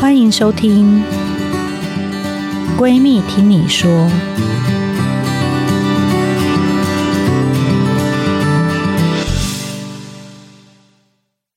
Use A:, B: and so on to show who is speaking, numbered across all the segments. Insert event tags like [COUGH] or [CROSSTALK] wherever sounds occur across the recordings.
A: 欢迎收听《闺蜜听你说》。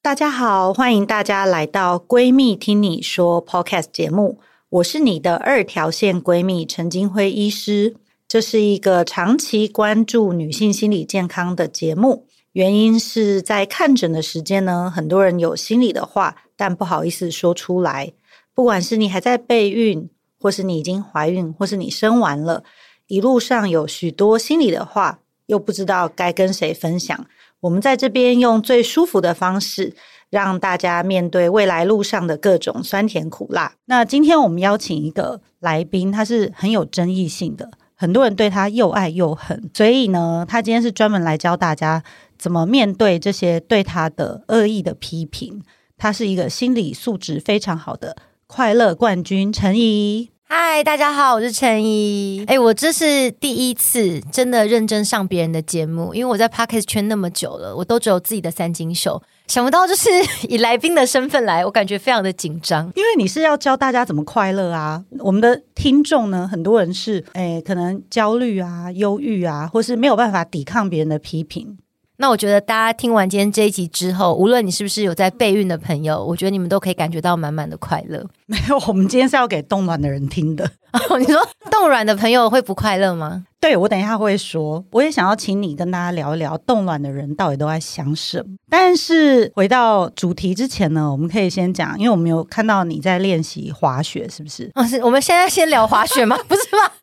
A: 大家好，欢迎大家来到《闺蜜听你说》Podcast 节目。我是你的二条线闺蜜陈金辉医师。这是一个长期关注女性心理健康的节目。原因是在看诊的时间呢，很多人有心里的话，但不好意思说出来。不管是你还在备孕，或是你已经怀孕，或是你生完了，一路上有许多心里的话，又不知道该跟谁分享。我们在这边用最舒服的方式，让大家面对未来路上的各种酸甜苦辣。那今天我们邀请一个来宾，他是很有争议性的，很多人对他又爱又恨。所以呢，他今天是专门来教大家怎么面对这些对他的恶意的批评。他是一个心理素质非常好的。快乐冠军陈怡，
B: 嗨，大家好，我是陈怡。哎，我这是第一次真的认真上别人的节目，因为我在 Podcast 圈那么久了，我都只有自己的三金秀，想不到就是 [LAUGHS] 以来宾的身份来，我感觉非常的紧张，
A: 因为你是要教大家怎么快乐啊。我们的听众呢，很多人是哎，可能焦虑啊、忧郁啊，或是没有办法抵抗别人的批评。
B: 那我觉得大家听完今天这一集之后，无论你是不是有在备孕的朋友，我觉得你们都可以感觉到满满的快乐。[LAUGHS]
A: 没有，我们今天是要给冻卵的人听的。[LAUGHS]
B: 哦，你说冻卵的朋友会不快乐吗？
A: 对，我等一下会说。我也想要请你跟大家聊一聊冻卵的人到底都在想什么。但是回到主题之前呢，我们可以先讲，因为我们有看到你在练习滑雪，是不是？
B: 哦，是我们现在先聊滑雪吗？[LAUGHS] 不是吧？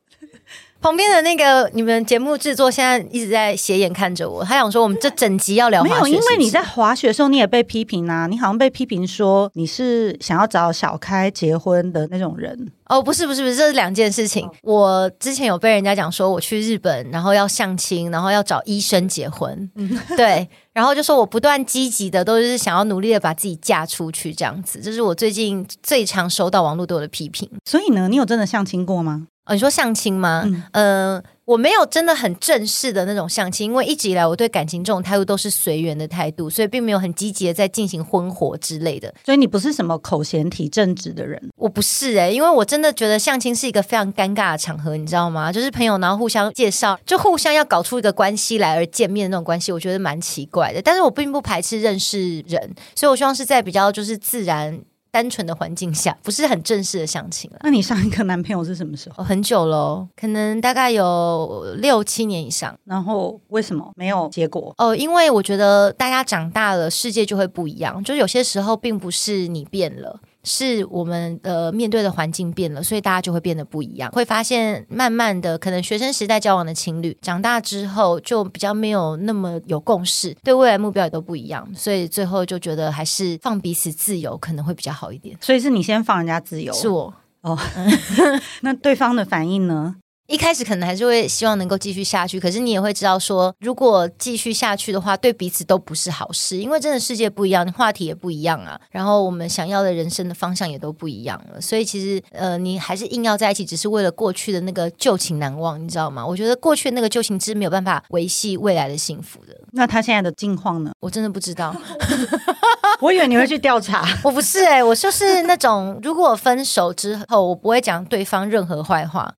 B: 旁边的那个你们节目制作现在一直在斜眼看着我，他想说我们这整集要聊滑雪是是？
A: 没有，因为你在滑雪的时候你也被批评啊，你好像被批评说你是想要找小开结婚的那种人。
B: 哦，不是不是不是，这是两件事情。我之前有被人家讲说我去日本，然后要相亲，然后要找医生结婚，对，然后就说我不断积极的都是想要努力的把自己嫁出去这样子，这是我最近最常收到网络对我的批评。
A: 所以呢，你有真的相亲过吗？
B: 哦，你说相亲吗？嗯，呃，我没有真的很正式的那种相亲，因为一直以来我对感情这种态度都是随缘的态度，所以并没有很积极的在进行婚活之类的。
A: 所以你不是什么口嫌体正直的人？
B: 我不是诶、欸，因为我真的觉得相亲是一个非常尴尬的场合，你知道吗？就是朋友然后互相介绍，就互相要搞出一个关系来而见面的那种关系，我觉得蛮奇怪的。但是我并不排斥认识人，所以我希望是在比较就是自然。单纯的环境下，不是很正式的相亲了。
A: 那你上一个男朋友是什么时候？
B: 哦，很久喽，可能大概有六七年以上。
A: 然后为什么没有结果？
B: 哦，因为我觉得大家长大了，世界就会不一样。就有些时候，并不是你变了。是我们呃面对的环境变了，所以大家就会变得不一样。会发现，慢慢的，可能学生时代交往的情侣，长大之后就比较没有那么有共识，对未来目标也都不一样，所以最后就觉得还是放彼此自由可能会比较好一点。
A: 所以是你先放人家自由？
B: 是我哦。[LAUGHS]
A: 那对方的反应呢？
B: 一开始可能还是会希望能够继续下去，可是你也会知道说，如果继续下去的话，对彼此都不是好事，因为真的世界不一样，话题也不一样啊，然后我们想要的人生的方向也都不一样了，所以其实呃，你还是硬要在一起，只是为了过去的那个旧情难忘，你知道吗？我觉得过去的那个旧情是没有办法维系未来的幸福的。
A: 那他现在的境况呢？
B: 我真的不知道，
A: 我以为你会去调查，[LAUGHS]
B: 我不是哎、欸，我就是那种如果分手之后，我不会讲对方任何坏话。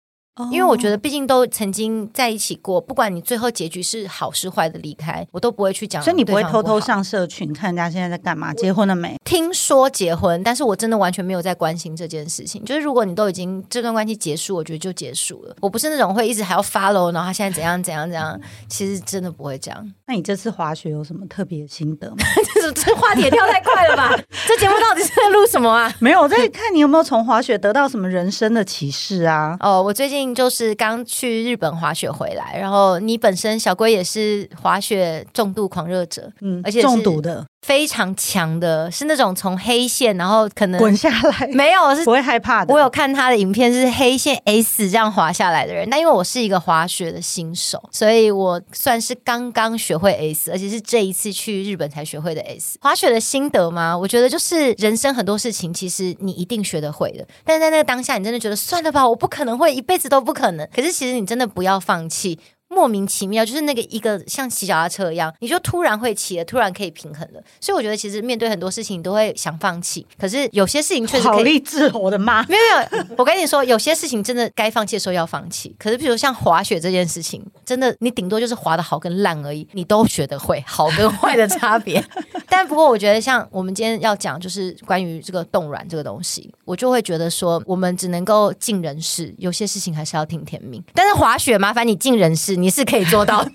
B: 因为我觉得，毕竟都曾经在一起过，不管你最后结局是好是坏的离开，我都不会去讲。
A: 所以你不会偷偷上社群看人家现在在干嘛，结婚了没？
B: 听说结婚，但是我真的完全没有在关心这件事情。就是如果你都已经这段关系结束，我觉得就结束了。我不是那种会一直还要 follow，然后他现在怎样怎样怎样，其实真的不会这样。
A: 那你这次滑雪有什么特别的心得吗？[LAUGHS]
B: 这这话题也跳太快了吧？[LAUGHS] 这节目到底是在录什么啊？[LAUGHS]
A: 没有，我在看你有没有从滑雪得到什么人生的启示啊？
B: 哦，我最近。就是刚去日本滑雪回来，然后你本身小龟也是滑雪重度狂热者，
A: 嗯，而且中毒的。
B: 非常强的，是那种从黑线，然后可能
A: 滚下来，[LAUGHS]
B: 没有是
A: 不会害怕的。
B: 我有看他的影片，是黑线 S 这样滑下来的人。但因为我是一个滑雪的新手，所以我算是刚刚学会 S，而且是这一次去日本才学会的 S。滑雪的心得吗？我觉得就是人生很多事情，其实你一定学得会的。但是在那个当下，你真的觉得算了吧，我不可能会一辈子都不可能。可是其实你真的不要放弃。莫名其妙，就是那个一个像骑脚踏车一样，你就突然会骑了，突然可以平衡了。所以我觉得其实面对很多事情你都会想放弃，可是有些事情确实可以。
A: 好励志，我的妈！
B: 没有没有，我跟你说，有些事情真的该放弃的时候要放弃。可是比如像滑雪这件事情，真的你顶多就是滑的好跟烂而已，你都学得会好跟坏的差别。[LAUGHS] 但不过我觉得像我们今天要讲就是关于这个冻卵这个东西，我就会觉得说我们只能够尽人事，有些事情还是要听天命。但是滑雪麻烦你尽人事。你是可以做到，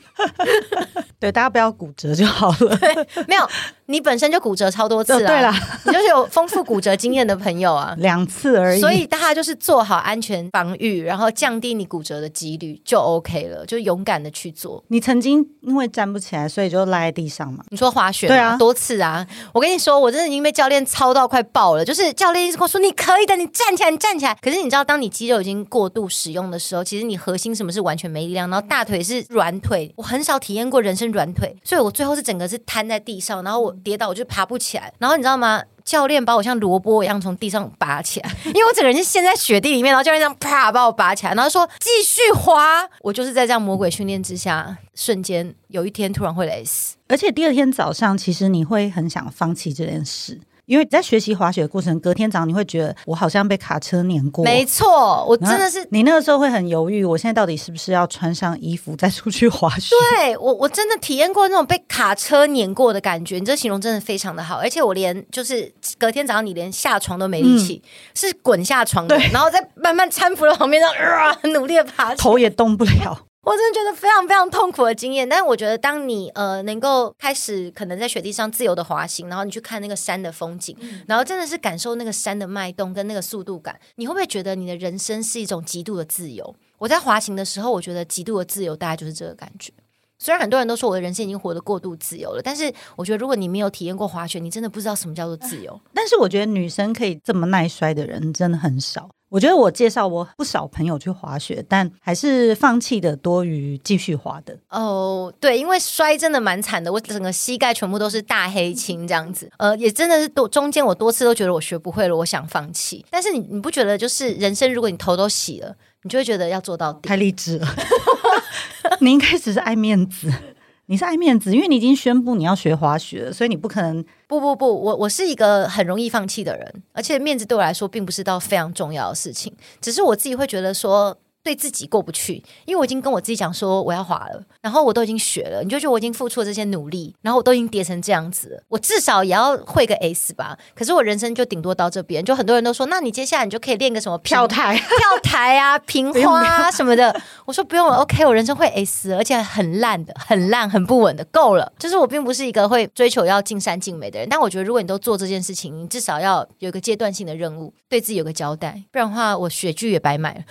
B: [LAUGHS]
A: 对，大家不要骨折就好了。
B: 对，没有，你本身就骨折超多次啊，对啦，[LAUGHS] 你就是有丰富骨折经验的朋友啊，[LAUGHS]
A: 两次而已。
B: 所以大家就是做好安全防御，然后降低你骨折的几率就 OK 了，就勇敢的去做。
A: 你曾经因为站不起来，所以就赖在地上嘛？
B: 你说滑雪？
A: 对啊，
B: 多次啊！我跟你说，我真的已经被教练操到快爆了。就是教练一直跟我说：“你可以的，你站起来，你站起来。”可是你知道，当你肌肉已经过度使用的时候，其实你核心什么是完全没力量，然后大。腿是软腿，我很少体验过人生软腿，所以我最后是整个是瘫在地上，然后我跌倒，我就爬不起来。然后你知道吗？教练把我像萝卜一样从地上拔起来，[LAUGHS] 因为我整个人是陷在雪地里面，然后教练这样啪把我拔起来，然后说继续滑。我就是在这样魔鬼训练之下，瞬间有一天突然会累死，
A: 而且第二天早上，其实你会很想放弃这件事。因为在学习滑雪的过程，隔天早上你会觉得我好像被卡车碾过。
B: 没错，我真的是。
A: 你那个时候会很犹豫，我现在到底是不是要穿上衣服再出去滑雪？
B: 对，我我真的体验过那种被卡车碾过的感觉。你这形容真的非常的好，而且我连就是隔天早上你连下床都没力气，嗯、是滚下床的，然后再慢慢搀扶到旁边，这样啊，很努力的爬，
A: 头也动不了。
B: 我真的觉得非常非常痛苦的经验，但是我觉得当你呃能够开始可能在雪地上自由的滑行，然后你去看那个山的风景，嗯、然后真的是感受那个山的脉动跟那个速度感，你会不会觉得你的人生是一种极度的自由？我在滑行的时候，我觉得极度的自由大概就是这个感觉。虽然很多人都说我的人生已经活得过度自由了，但是我觉得如果你没有体验过滑雪，你真的不知道什么叫做自由。[LAUGHS]
A: 但是我觉得女生可以这么耐摔的人真的很少。我觉得我介绍我不少朋友去滑雪，但还是放弃的多于继续滑的。
B: 哦，对，因为摔真的蛮惨的，我整个膝盖全部都是大黑青这样子。呃，也真的是多中间我多次都觉得我学不会了，我想放弃。但是你你不觉得就是人生，如果你头都洗了，你就会觉得要做到底。
A: 太励志了，[LAUGHS] 你应该只是爱面子。你是爱面子，因为你已经宣布你要学滑雪，所以你不可能。
B: 不不不，我我是一个很容易放弃的人，而且面子对我来说并不是到非常重要的事情，只是我自己会觉得说。对自己过不去，因为我已经跟我自己讲说我要滑了，然后我都已经学了，你就觉得我已经付出了这些努力，然后我都已经跌成这样子了，我至少也要会个 S 吧。可是我人生就顶多到这边，就很多人都说，那你接下来你就可以练个什么
A: 跳台、[LAUGHS]
B: 跳台啊、[LAUGHS] 平花啊什么的。我说不用了，OK，我人生会 S，而且很烂的、很烂、很不稳的，够了。就是我并不是一个会追求要尽善尽美的人，但我觉得如果你都做这件事情，你至少要有一个阶段性的任务，对自己有个交代，不然的话，我雪具也白买了。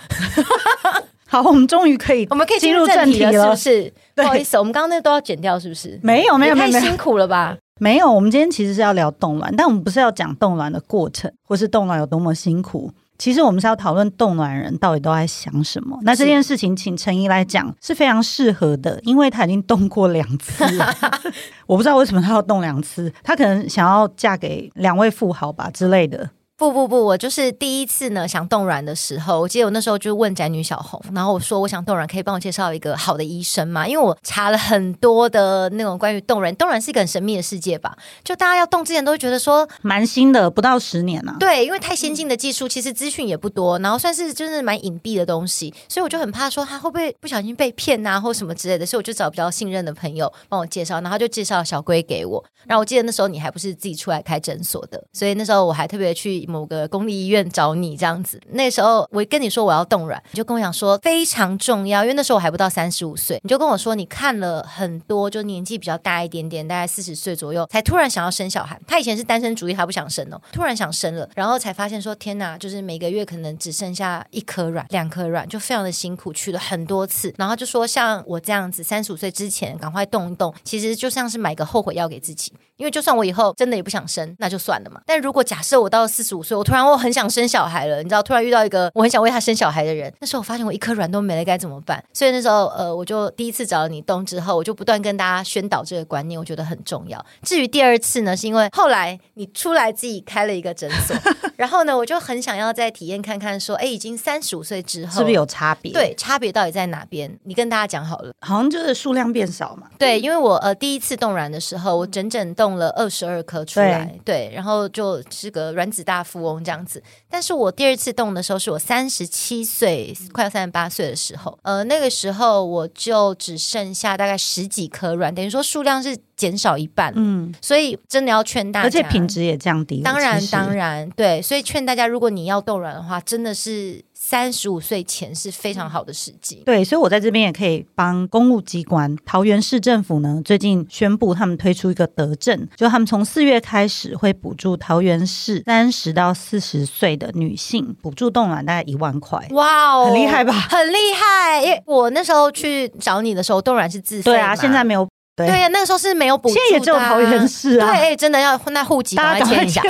A: 好，我们终于可以，
B: 我们可以进入正题了，是不是？不好意思，我们刚刚那个都要剪掉，是不是？
A: 没有，没有，
B: 太辛苦了吧？
A: 没有，我们今天其实是要聊冻卵，但我们不是要讲冻卵的过程，或是冻卵有多么辛苦。其实我们是要讨论冻卵人到底都在想什么。那这件事情，请陈怡来讲是非常适合的，因为他已经冻过两次了。[LAUGHS] 我不知道为什么他要冻两次，他可能想要嫁给两位富豪吧之类的。
B: 不不不，我就是第一次呢想冻卵的时候，我记得我那时候就问宅女小红，然后我说我想冻卵，可以帮我介绍一个好的医生吗？因为我查了很多的那种关于冻卵，冻卵是一个很神秘的世界吧？就大家要冻之前都会觉得说
A: 蛮新的，不到十年啊。
B: 对，因为太先进的技术，其实资讯也不多，然后算是就是蛮隐蔽的东西，所以我就很怕说他会不会不小心被骗啊，或什么之类的，所以我就找比较信任的朋友帮我介绍，然后就介绍小龟给我。然后我记得那时候你还不是自己出来开诊所的，所以那时候我还特别去。某个公立医院找你这样子，那时候我跟你说我要冻卵，你就跟我讲说非常重要，因为那时候我还不到三十五岁，你就跟我说你看了很多，就年纪比较大一点点，大概四十岁左右，才突然想要生小孩。他以前是单身主义，他不想生哦，突然想生了，然后才发现说天哪，就是每个月可能只剩下一颗卵、两颗卵，就非常的辛苦，取了很多次，然后就说像我这样子，三十五岁之前赶快动一动，其实就像是买个后悔药给自己，因为就算我以后真的也不想生，那就算了嘛。但如果假设我到四十五岁，我突然我很想生小孩了，你知道，突然遇到一个我很想为他生小孩的人，那时候我发现我一颗卵都没了，该怎么办？所以那时候呃，我就第一次找了你动之后，我就不断跟大家宣导这个观念，我觉得很重要。至于第二次呢，是因为后来你出来自己开了一个诊所，[LAUGHS] 然后呢，我就很想要再体验看看，说，哎，已经三十五岁之后
A: 是不是有差别？
B: 对，差别到底在哪边？你跟大家讲好了，
A: 好像就是数量变少嘛。
B: 对，因为我呃第一次冻卵的时候，我整整冻了二十二颗出来，对，对，然后就是个卵子大富翁这样子。但是我第二次动的时候，是我三十七岁，快要三十八岁的时候，呃，那个时候我就只剩下大概十几颗卵，等于说数量是减少一半。嗯，所以真的要劝大家，
A: 而且品质也降低。
B: 当然，当然，对，所以劝大家，如果你要冻卵的话，真的是。三十五岁前是非常好的时机，
A: 对，所以我在这边也可以帮公务机关，桃园市政府呢，最近宣布他们推出一个德政，就他们从四月开始会补助桃园市三十到四十岁的女性，补助冻卵大概一万块，
B: 哇哦，
A: 很厉害吧？
B: 很厉害，因为我那时候去找你的时候，冻卵是自费，
A: 对啊，现在没有。对呀，
B: 那个时候是没有补助的，
A: 现在也只有桃园市啊。
B: 对，真的要那户籍，大家签一下，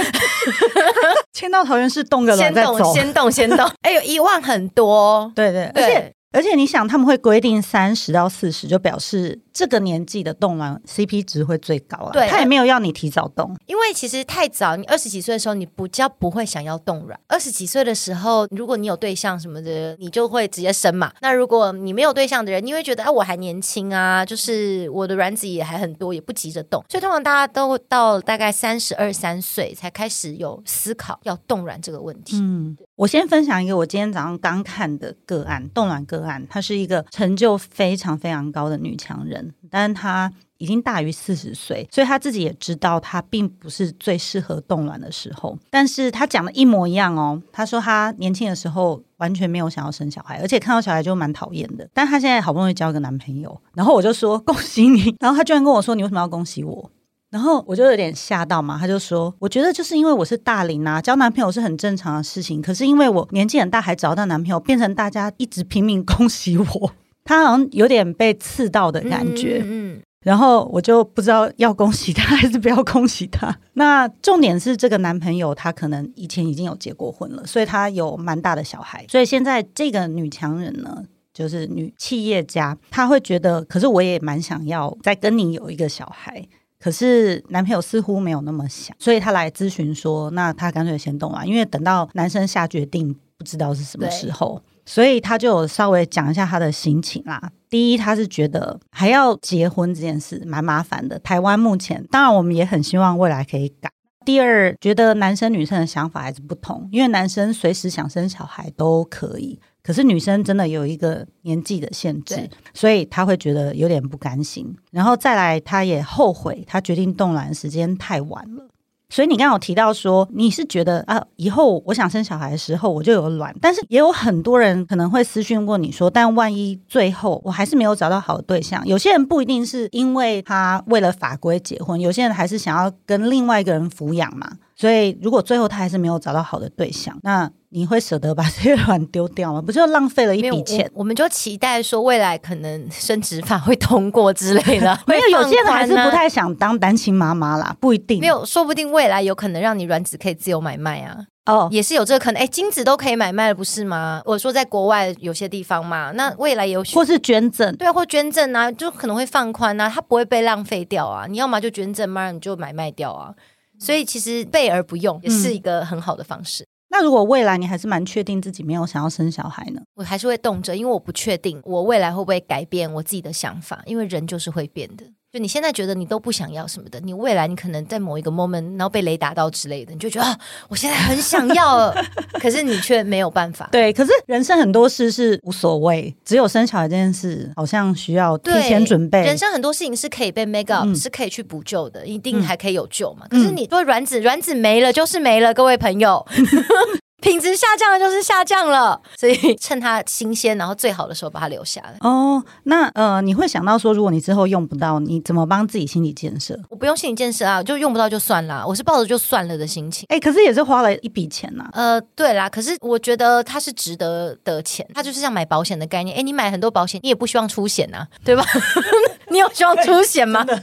A: 签 [LAUGHS] 到桃园市动个卵再走，
B: 先动先动。哎呦，一万很多，
A: 对对，而且。而且你想，他们会规定三十到四十，就表示这个年纪的冻卵 CP 值会最高啊。对，他也没有要你提早冻，
B: 因为其实太早，你二十几岁的时候，你不叫不会想要冻卵。二十几岁的时候，如果你有对象什么的，你就会直接生嘛。那如果你没有对象的人，你会觉得啊，我还年轻啊，就是我的卵子也还很多，也不急着冻。所以通常大家都到大概三十二三岁才开始有思考要冻卵这个问题。
A: 嗯。我先分享一个我今天早上刚看的个案，冻卵个案。她是一个成就非常非常高的女强人，但是她已经大于四十岁，所以她自己也知道她并不是最适合冻卵的时候。但是她讲的一模一样哦，她说她年轻的时候完全没有想要生小孩，而且看到小孩就蛮讨厌的。但她现在好不容易交一个男朋友，然后我就说 [LAUGHS] 恭喜你，然后她居然跟我说，你为什么要恭喜我？然后我就有点吓到嘛，他就说：“我觉得就是因为我是大龄啊，交男朋友是很正常的事情。可是因为我年纪很大，还找到男朋友，变成大家一直拼命 [LAUGHS] 恭喜我，他好像有点被刺到的感觉。嗯，嗯，然后我就不知道要恭喜他还是不要恭喜他。[LAUGHS] 那重点是这个男朋友他可能以前已经有结过婚了，所以他有蛮大的小孩。所以现在这个女强人呢，就是女企业家，她会觉得，可是我也蛮想要再跟你有一个小孩。”可是男朋友似乎没有那么想，所以她来咨询说，那她干脆先动啊，因为等到男生下决定，不知道是什么时候，所以他就有稍微讲一下他的心情啦。第一，他是觉得还要结婚这件事蛮麻烦的。台湾目前，当然我们也很希望未来可以改。第二，觉得男生女生的想法还是不同，因为男生随时想生小孩都可以。可是女生真的有一个年纪的限制，所以他会觉得有点不甘心。然后再来，他也后悔，他决定冻卵时间太晚了。所以你刚刚有提到说，你是觉得啊，以后我想生小孩的时候我就有卵，但是也有很多人可能会私讯问你说，但万一最后我还是没有找到好的对象，有些人不一定是因为他为了法规结婚，有些人还是想要跟另外一个人抚养嘛。所以如果最后他还是没有找到好的对象，那。你会舍得把这些卵丢掉吗？不就浪费了一笔钱？
B: 我们就期待说未来可能生殖法会通过之类的。[LAUGHS]
A: 没有，有些人还是不太想当单亲妈妈啦，不一定。
B: 没有，说不定未来有可能让你卵子可以自由买卖啊。哦，也是有这个可能。哎，精子都可以买卖了，不是吗？我说在国外有些地方嘛，那未来有
A: 或是捐赠，
B: 对啊，或捐赠啊，就可能会放宽啊，它不会被浪费掉啊。你要么就捐赠嘛，你就买卖掉啊。所以其实备而不用也是一个很好的方式。
A: 那如果未来你还是蛮确定自己没有想要生小孩呢？
B: 我还是会动着，因为我不确定我未来会不会改变我自己的想法，因为人就是会变的。就你现在觉得你都不想要什么的，你未来你可能在某一个 moment，然后被雷打到之类的，你就觉得啊，我现在很想要，可是你却没有办法。[LAUGHS]
A: 对，可是人生很多事是无所谓，只有生小孩这件事好像需要提前准备。
B: 人生很多事情是可以被 make up，嗯，是可以去补救的，一定还可以有救嘛。嗯，可是你说卵子，卵子没了就是没了，各位朋友。[LAUGHS] 品质下降了就是下降了，所以趁它新鲜，然后最好的时候把它留下来。
A: 哦，那呃，你会想到说，如果你之后用不到，你怎么帮自己心理建设？
B: 我不用心理建设啊，就用不到就算啦，我是抱着就算了的心情。
A: 哎、欸，可是也是花了一笔钱呐、啊。
B: 呃，对啦，可是我觉得它是值得的钱，它就是像买保险的概念。哎、欸，你买很多保险，你也不希望出险呐、啊，对吧？[LAUGHS] 你有希望出险吗？[LAUGHS] 对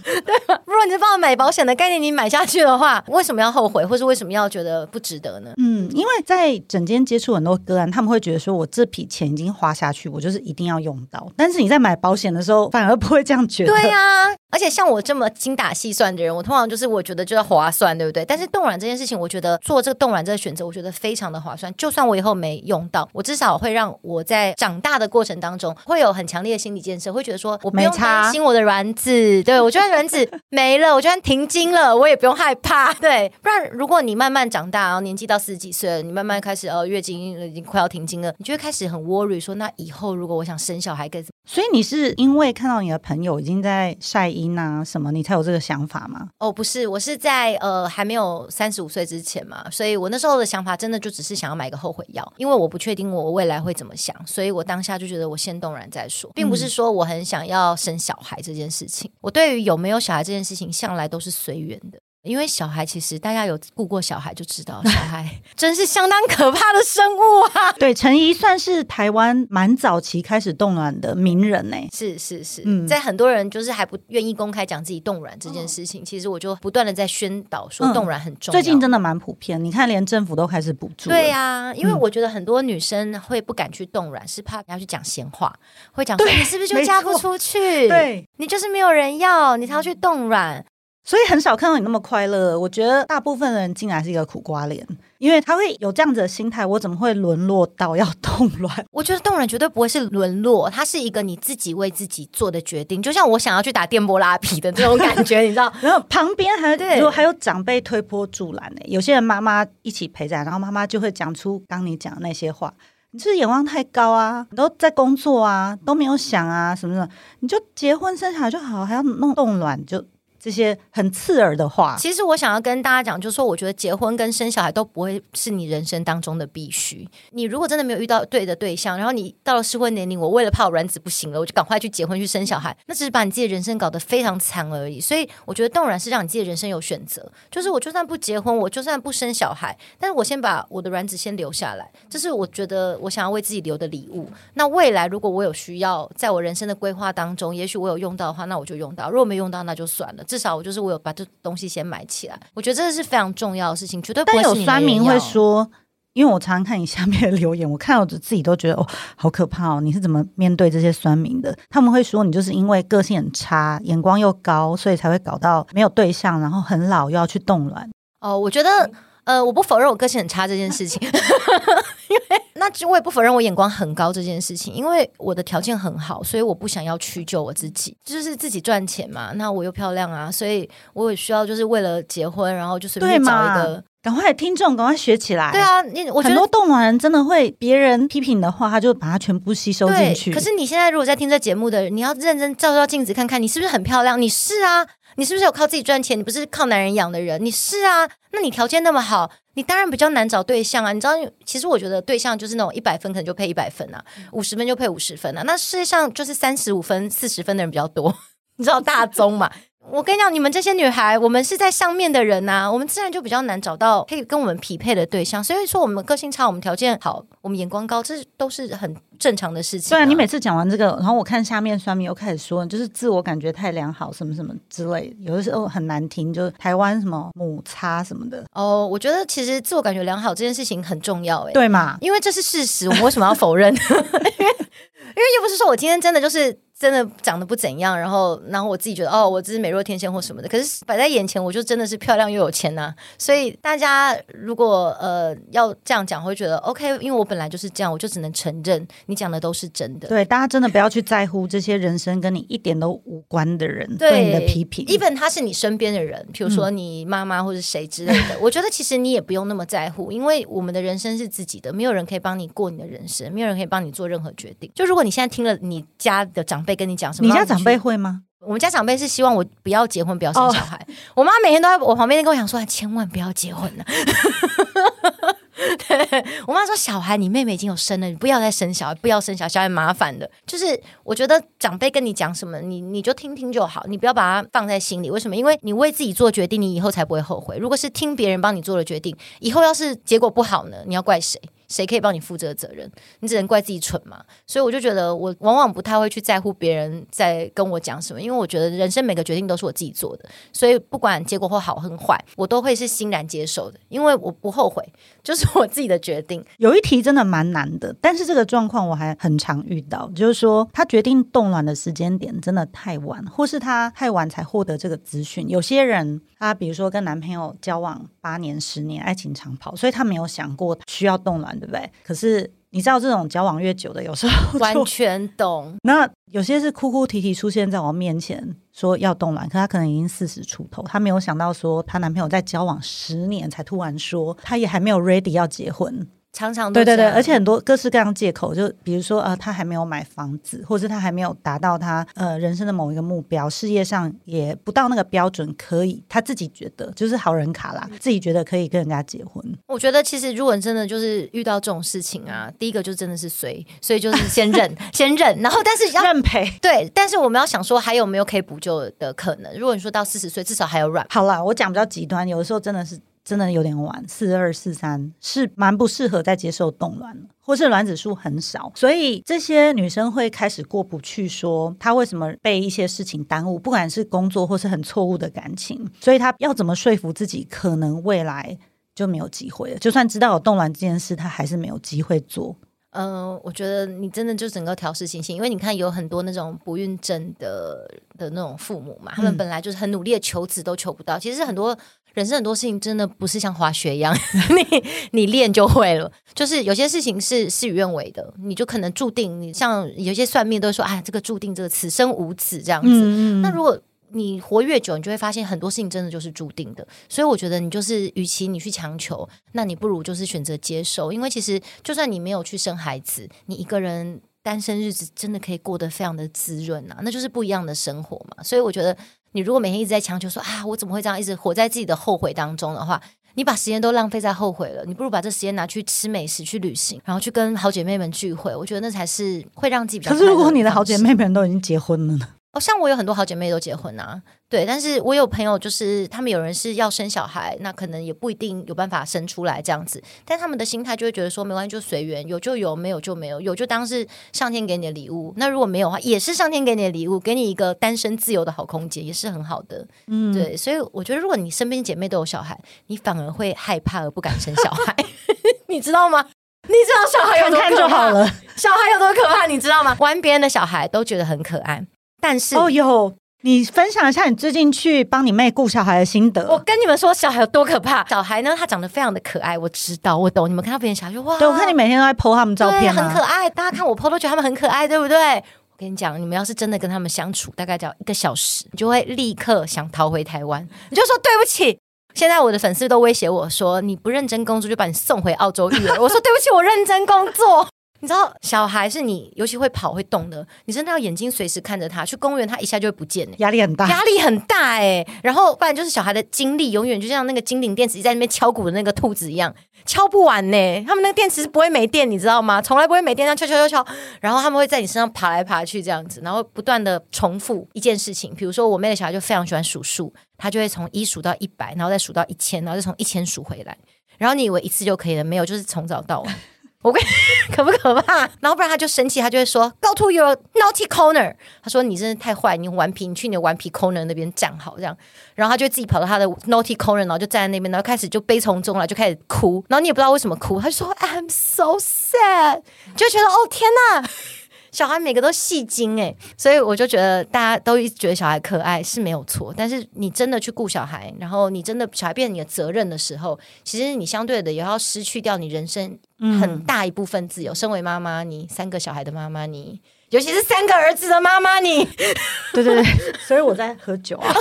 B: 吧？如果你是帮我买保险的概念，你买下去的话，为什么要后悔，或是为什么要觉得不值得呢？
A: 嗯，因为在诊间接触很多个案，他们会觉得说，我这笔钱已经花下去，我就是一定要用到。但是你在买保险的时候，反而不会这样觉得。
B: 对呀、啊，而且像我这么精打细算的人，我通常就是我觉得就要划算，对不对？但是冻卵这件事情，我觉得做这个冻卵这个选择，我觉得非常的划算。就算我以后没用到，我至少会让我在长大的过程当中会有很强烈的心理建设，会觉得说我不用担心我的卵子，对，我觉得卵子没了，我就算停经了，我也不用害怕，[LAUGHS] 对。不然如果你慢慢长大，然后年纪到四十几岁了，你慢慢开始呃月经已经快要停经了，你就会开始很 worry 说，那以后如果我想生小孩该怎么？
A: 所以你是因为看到你的朋友已经在晒阴啊什么，你才有这个想法吗？
B: 哦，不是，我是在呃还没有三十五岁之前嘛，所以我那时候的想法真的就只是想要买个后悔药，因为我不确定我未来会怎么想，所以我当下就觉得我先动然再说，并不是说我很想要生小孩这件事情。我对于有没有小孩这件事情向来都是随缘的。因为小孩其实大家有顾过小孩就知道，小孩 [LAUGHS] 真是相当可怕的生物啊！
A: 对，陈怡算是台湾蛮早期开始冻卵的名人呢。
B: 是是是，嗯，在很多人就是还不愿意公开讲自己冻卵这件事情，哦、其实我就不断的在宣导说冻卵很重要。
A: 最近真的蛮普遍，你看连政府都开始补助。
B: 对呀、啊，因为我觉得很多女生会不敢去冻卵，是怕要去讲闲话，会讲说你是不是就嫁不出去？
A: 对，
B: 你就是没有人要，你才要去冻卵。
A: 所以很少看到你那么快乐。我觉得大部分的人进来是一个苦瓜脸，因为他会有这样子的心态：我怎么会沦落到要冻卵？[LAUGHS]
B: 我觉得冻卵绝对不会是沦落，它是一个你自己为自己做的决定。就像我想要去打电波拉皮的这种感觉，你知道？[LAUGHS]
A: 然后旁边还对，如果还有长辈推波助澜呢。有些人妈妈一起陪在，然后妈妈就会讲出刚你讲的那些话：你是眼光太高啊，你都在工作啊，都没有想啊什么什么，你就结婚生小孩就好，还要弄冻卵就。这些很刺耳的话，
B: 其实我想要跟大家讲，就是说，我觉得结婚跟生小孩都不会是你人生当中的必须。你如果真的没有遇到对的对象，然后你到了适婚年龄，我为了怕我卵子不行了，我就赶快去结婚去生小孩，那只是把你自己的人生搞得非常惨而已。所以我觉得冻卵是让你自己的人生有选择，就是我就算不结婚，我就算不生小孩，但是我先把我的卵子先留下来，这是我觉得我想要为自己留的礼物。那未来如果我有需要，在我人生的规划当中，也许我有用到的话，那我就用到；如果没用到，那就算了。至少我就是我有把。这东西先买起来，我觉得这个是非常重要的事情，绝对不会是。
A: 但有酸民会说，因为我常常看你下面的留言，我看我自己都觉得哦，好可怕哦！你是怎么面对这些酸民的？他们会说你就是因为个性很差，眼光又高，所以才会搞到没有对象，然后很老又要去冻卵。
B: 哦，我觉得呃，我不否认我个性很差这件事情，[LAUGHS] 因为那我也不否认我眼光很高这件事情，因为我的条件很好，所以我不想要屈就我自己，就是自己赚钱嘛。那我又漂亮啊，所以我也需要就是为了结婚，然后就随便找一个。
A: 赶快听众，赶快学起来。
B: 对啊，你我觉得
A: 很多冻卵人真的会，别人批评的话，他就把它全部吸收进去。
B: 可是你现在如果在听这节目的人，你要认真照照镜子看看，你是不是很漂亮？你是啊，你是不是有靠自己赚钱？你不是靠男人养的人？你是啊，那你条件那么好，你当然比较难找对象啊。你知道，其实我觉得对象就是那种一百分可能就配一百分啊，五十分就配五十分啊。那世界上就是三十五分、四十分的人比较多，[LAUGHS] 你知道大宗嘛？我跟你讲，你们这些女孩，我们是在上面的人呐、啊，我们自然就比较难找到可以跟我们匹配的对象。所以说，我们个性差，我们条件好，我们眼光高，这都是很正常的事情、啊。
A: 对啊，你每次讲完这个，然后我看下面酸民又开始说，就是自我感觉太良好，什么什么之类的，有的时候很难听，就是台湾什么母差什么的。
B: 哦，我觉得其实自我感觉良好这件事情很重要，哎，
A: 对嘛？
B: 因为这是事实，我们为什么要否认？[LAUGHS] 因为因为又不是说我今天真的就是。真的长得不怎样，然后，然后我自己觉得哦，我只是美若天仙或什么的。可是摆在眼前，我就真的是漂亮又有钱呐、啊。所以大家如果呃要这样讲，会觉得 OK，因为我本来就是这样，我就只能承认你讲的都是真的。
A: 对，大家真的不要去在乎这些人生跟你一点都无关的人对，对你的批评。
B: even 他是你身边的人，比如说你妈妈或者谁之类的，嗯、[LAUGHS] 我觉得其实你也不用那么在乎，因为我们的人生是自己的，没有人可以帮你过你的人生，没有人可以帮你做任何决定。就如果你现在听了你家的长辈跟你讲什么，
A: 你家长辈会吗？
B: 我们家长辈是希望我不要结婚，不要生小孩。Oh. [LAUGHS] 我妈每天都在我旁边跟我讲说：“千万不要结婚呢。[LAUGHS] ”对，我妈说小孩，你妹妹已经有生了，你不要再生小孩，不要生小孩，小孩麻烦的。就是我觉得长辈跟你讲什么，你你就听听就好，你不要把它放在心里。为什么？因为你为自己做决定，你以后才不会后悔。如果是听别人帮你做的决定，以后要是结果不好呢？你要怪谁？谁可以帮你负责责任？你只能怪自己蠢嘛。所以我就觉得，我往往不太会去在乎别人在跟我讲什么，因为我觉得人生每个决定都是我自己做的，所以不管结果或好和坏，我都会是欣然接受的，因为我不后悔，[LAUGHS] 就是我自己的决定。
A: 有一题真的蛮难的，但是这个状况我还很常遇到，就是说他决定冻卵的时间点真的太晚，或是他太晚才获得这个资讯。有些人他比如说跟男朋友交往八年、十年，爱情长跑，所以她没有想过需要冻卵。对不对？可是你知道，这种交往越久的，有时候
B: 完全懂。[LAUGHS]
A: 那有些是哭哭啼啼出现在我面前，说要冻卵，可她可能已经四十出头，她没有想到说，她男朋友在交往十年才突然说，她也还没有 ready 要结婚。
B: 常常
A: 对对对，而且很多各式各样借口，就比如说呃，他还没有买房子，或者是他还没有达到他呃人生的某一个目标，事业上也不到那个标准，可以他自己觉得就是好人卡啦，自己觉得可以跟人家结婚。
B: 我觉得其实如果真的就是遇到这种事情啊，第一个就真的是随，所以就是先认 [LAUGHS] 先认，然后但是要
A: 认赔。
B: 对，但是我们要想说还有没有可以补救的可能？如果你说到四十岁，至少还有软。
A: 好啦，我讲比较极端，有的时候真的是。真的有点晚，四二四三是蛮不适合再接受冻卵了，或是卵子数很少，所以这些女生会开始过不去，说她为什么被一些事情耽误，不管是工作或是很错误的感情，所以她要怎么说服自己，可能未来就没有机会了。就算知道有冻卵这件事，她还是没有机会做。
B: 嗯、呃，我觉得你真的就整个调试心情，因为你看有很多那种不孕症的的那种父母嘛，他们本来就是很努力的求子都求不到，其实很多。人生很多事情真的不是像滑雪一样，[LAUGHS] 你你练就会了。就是有些事情是事与愿违的，你就可能注定。你像有些算命都说，啊，这个注定这个此生无子这样子。嗯嗯。那如果你活越久，你就会发现很多事情真的就是注定的。所以我觉得你就是，与其你去强求，那你不如就是选择接受。因为其实就算你没有去生孩子，你一个人单身日子真的可以过得非常的滋润啊，那就是不一样的生活嘛。所以我觉得。你如果每天一直在强求说啊，我怎么会这样一直活在自己的后悔当中的话，你把时间都浪费在后悔了。你不如把这时间拿去吃美食、去旅行，然后去跟好姐妹们聚会。我觉得那才是会让自己比较。
A: 可是如果你的好姐妹们都已经结婚了呢？
B: 哦，像我有很多好姐妹都结婚啊，对，但是我有朋友就是他们有人是要生小孩，那可能也不一定有办法生出来这样子，但他们的心态就会觉得说没关系，就随缘，有就有，没有就没有，有就当是上天给你的礼物，那如果没有的话，也是上天给你的礼物，给你一个单身自由的好空间，也是很好的，嗯，对，所以我觉得如果你身边姐妹都有小孩，你反而会害怕而不敢生小孩，[LAUGHS] 你知道吗？你知道小孩有多可怕？看看就好了，小孩有多可怕？你知道吗？玩别人的小孩都觉得很可爱。但是
A: 哦哟，你分享一下你最近去帮你妹顾小孩的心得。
B: 我跟你们说，小孩有多可怕。小孩呢，他长得非常的可爱，我知道，我懂。你们看到别人小孩就哇，
A: 对，我看你每天都在 po 他们照片，
B: 很可爱。大家看我 po 都觉得他们很可爱，对不对？我跟你讲，你们要是真的跟他们相处，大概只要一个小时，你就会立刻想逃回台湾。你就说对不起。现在我的粉丝都威胁我说，你不认真工作就把你送回澳洲育儿。我说对不起，我认真工作。你知道小孩是你，尤其会跑会动的，你真的要眼睛随时看着他。去公园，他一下就会不见，
A: 压力很大，
B: 压力很大哎。然后不然就是小孩的精力永远就像那个金顶电池在那边敲鼓的那个兔子一样，敲不完呢。他们那个电池是不会没电，你知道吗？从来不会没电，这样敲敲敲敲。然后他们会在你身上爬来爬去这样子，然后不断的重复一件事情。比如说我妹的小孩就非常喜欢数数，他就会从一数到一百，然后再数到一千，然后再从一千数回来。然后你以为一次就可以了？没有，就是从早到晚。我跟 [LAUGHS] 可不可怕？然后不然他就生气，他就会说 “Go to your naughty corner”。他说：“你真的太坏，你顽皮，你去你的顽皮 corner 那边站好。”这样，然后他就自己跑到他的 naughty corner，然后就站在那边，然后开始就悲从中来，就开始哭。然后你也不知道为什么哭，他说 “I'm so sad”，就觉得哦天呐！小孩每个都戏精诶，所以我就觉得大家都一直觉得小孩可爱是没有错，但是你真的去顾小孩，然后你真的小孩变成你的责任的时候，其实你相对的也要失去掉你人生很大一部分自由。嗯、身为妈妈，你三个小孩的妈妈，你尤其是三个儿子的妈妈，你
A: 对 [LAUGHS] 对对，[LAUGHS] 所以我在喝酒啊，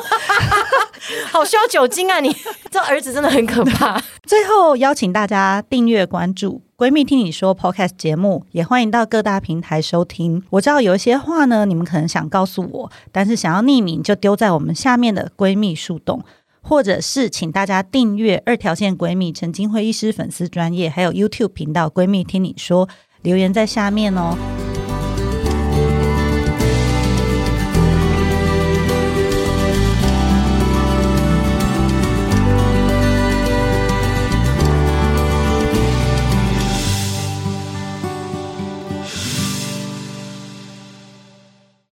A: [LAUGHS]
B: 好需要酒精啊！你这儿子真的很可怕。
A: 最后邀请大家订阅关注。闺蜜听你说 Podcast 节目，也欢迎到各大平台收听。我知道有一些话呢，你们可能想告诉我，但是想要匿名，就丢在我们下面的闺蜜树洞。或者是请大家订阅二条线闺蜜陈金辉医师粉丝专业，还有 YouTube 频道闺蜜听你说，留言在下面哦。